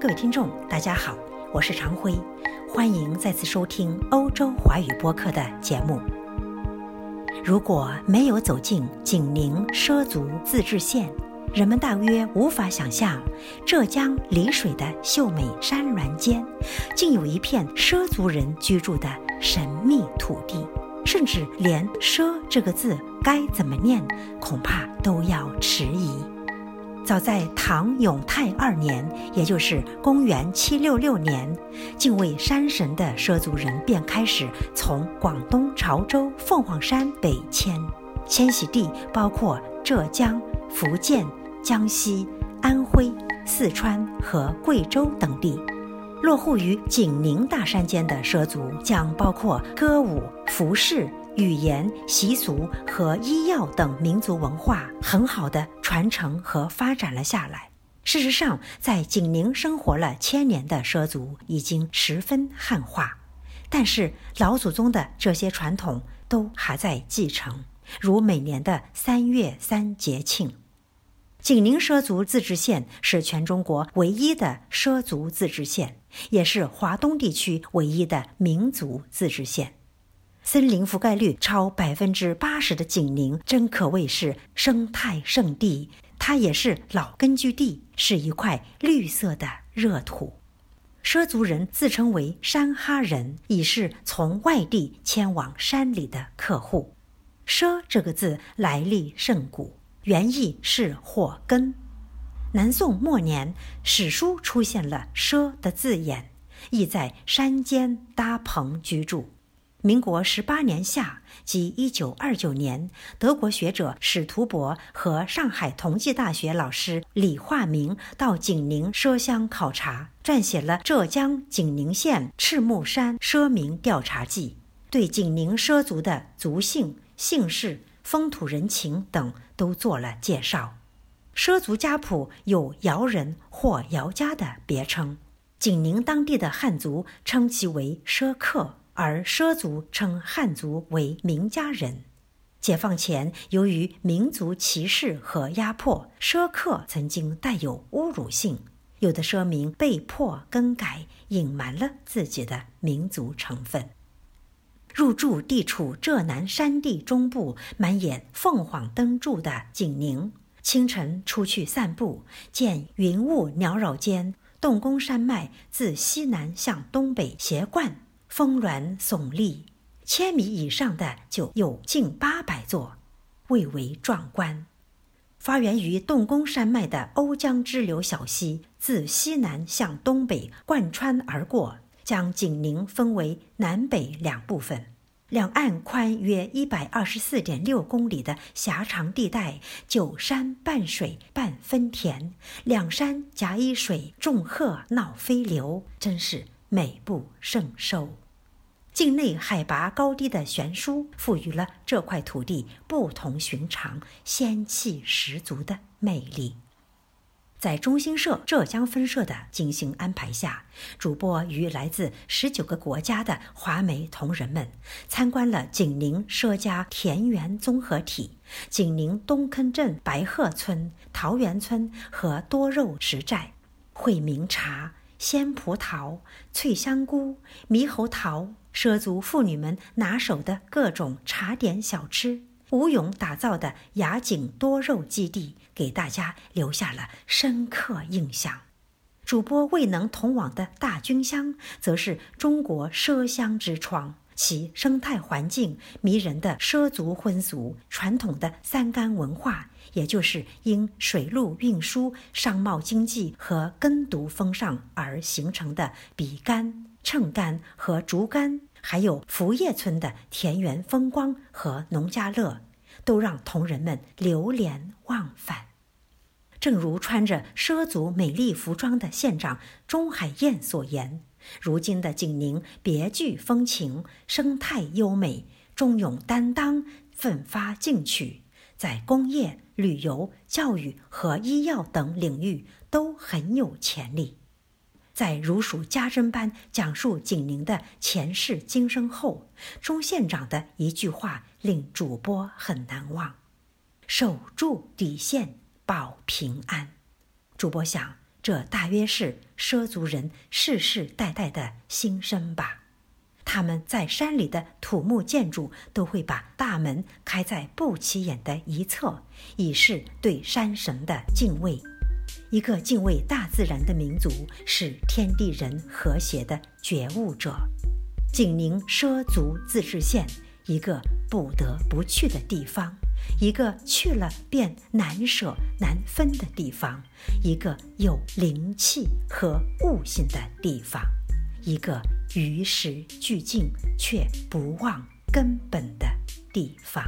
各位听众，大家好，我是常辉，欢迎再次收听欧洲华语播客的节目。如果没有走进景宁畲族自治县，人们大约无法想象，浙江丽水的秀美山峦间，竟有一片畲族人居住的神秘土地，甚至连“畲”这个字该怎么念，恐怕都要迟疑。早在唐永泰二年，也就是公元七六六年，敬畏山神的畲族人便开始从广东潮州凤凰山北迁，迁徙地包括浙江、福建、江西、安徽、四川和贵州等地。落户于景宁大山间的畲族，将包括歌舞、服饰。语言、习俗和医药等民族文化很好的传承和发展了下来。事实上，在景宁生活了千年的畲族已经十分汉化，但是老祖宗的这些传统都还在继承，如每年的三月三节庆。景宁畲族自治县是全中国唯一的畲族自治县，也是华东地区唯一的民族自治县。森林覆盖率超百分之八十的景宁，真可谓是生态圣地。它也是老根据地，是一块绿色的热土。畲族人自称为山哈人，已是从外地迁往山里的客户。畲这个字来历甚古，原意是火根。南宋末年，史书出现了“畲”的字眼，意在山间搭棚居住。民国十八年夏，即一九二九年，德国学者史图伯和上海同济大学老师李化明到景宁畲乡考察，撰写了《浙江景宁县赤木山畲民调查记》，对景宁畲族的族姓、姓氏、风土人情等都做了介绍。畲族家谱有姚人或姚家的别称，景宁当地的汉族称其为畲客。而畲族称汉族为名家人。解放前，由于民族歧视和压迫，畲客曾经带有侮辱性，有的畲民被迫更改，隐瞒了自己的民族成分。入住地处浙南山地中部，满眼凤凰灯柱的景宁，清晨出去散步，见云雾缭绕间，洞宫山脉自西南向东北斜贯。峰峦耸立，千米以上的就有近八百座，蔚为壮观。发源于洞宫山脉的瓯江支流小溪，自西南向东北贯穿而过，将景宁分为南北两部分。两岸宽约一百二十四点六公里的狭长地带，九山半水半分田，两山夹一水，众鹤闹飞流，真是。美不胜收，境内海拔高低的悬殊，赋予了这块土地不同寻常、仙气十足的魅力。在中新社浙江分社的精心安排下，主播与来自十九个国家的华媒同仁们，参观了景宁畲家田园综合体、景宁东坑镇白鹤村、桃源村和多肉植寨，惠民茶。鲜葡萄、脆香菇、猕猴桃，畲族妇女们拿手的各种茶点小吃，吴勇打造的雅景多肉基地，给大家留下了深刻印象。主播未能同往的大菌乡，则是中国畲乡之窗。其生态环境、迷人的畲族婚俗、传统的三干文化，也就是因水路运输、商贸经济和耕读风尚而形成的比干、秤干和竹竿，还有福业村的田园风光和农家乐，都让同仁们流连忘返。正如穿着畲族美丽服装的县长钟海燕所言。如今的景宁别具风情，生态优美，忠勇担当，奋发进取，在工业、旅游、教育和医药等领域都很有潜力。在如数家珍般讲述景宁的前世今生后，钟县长的一句话令主播很难忘：“守住底线，保平安。”主播想。这大约是畲族人世世代代的心声吧。他们在山里的土木建筑都会把大门开在不起眼的一侧，以示对山神的敬畏。一个敬畏大自然的民族，是天地人和谐的觉悟者。景宁畲族自治县，一个不得不去的地方，一个去了便难舍难分的地方，一个有灵气和悟性的地方。一个与时俱进却不忘根本的地方。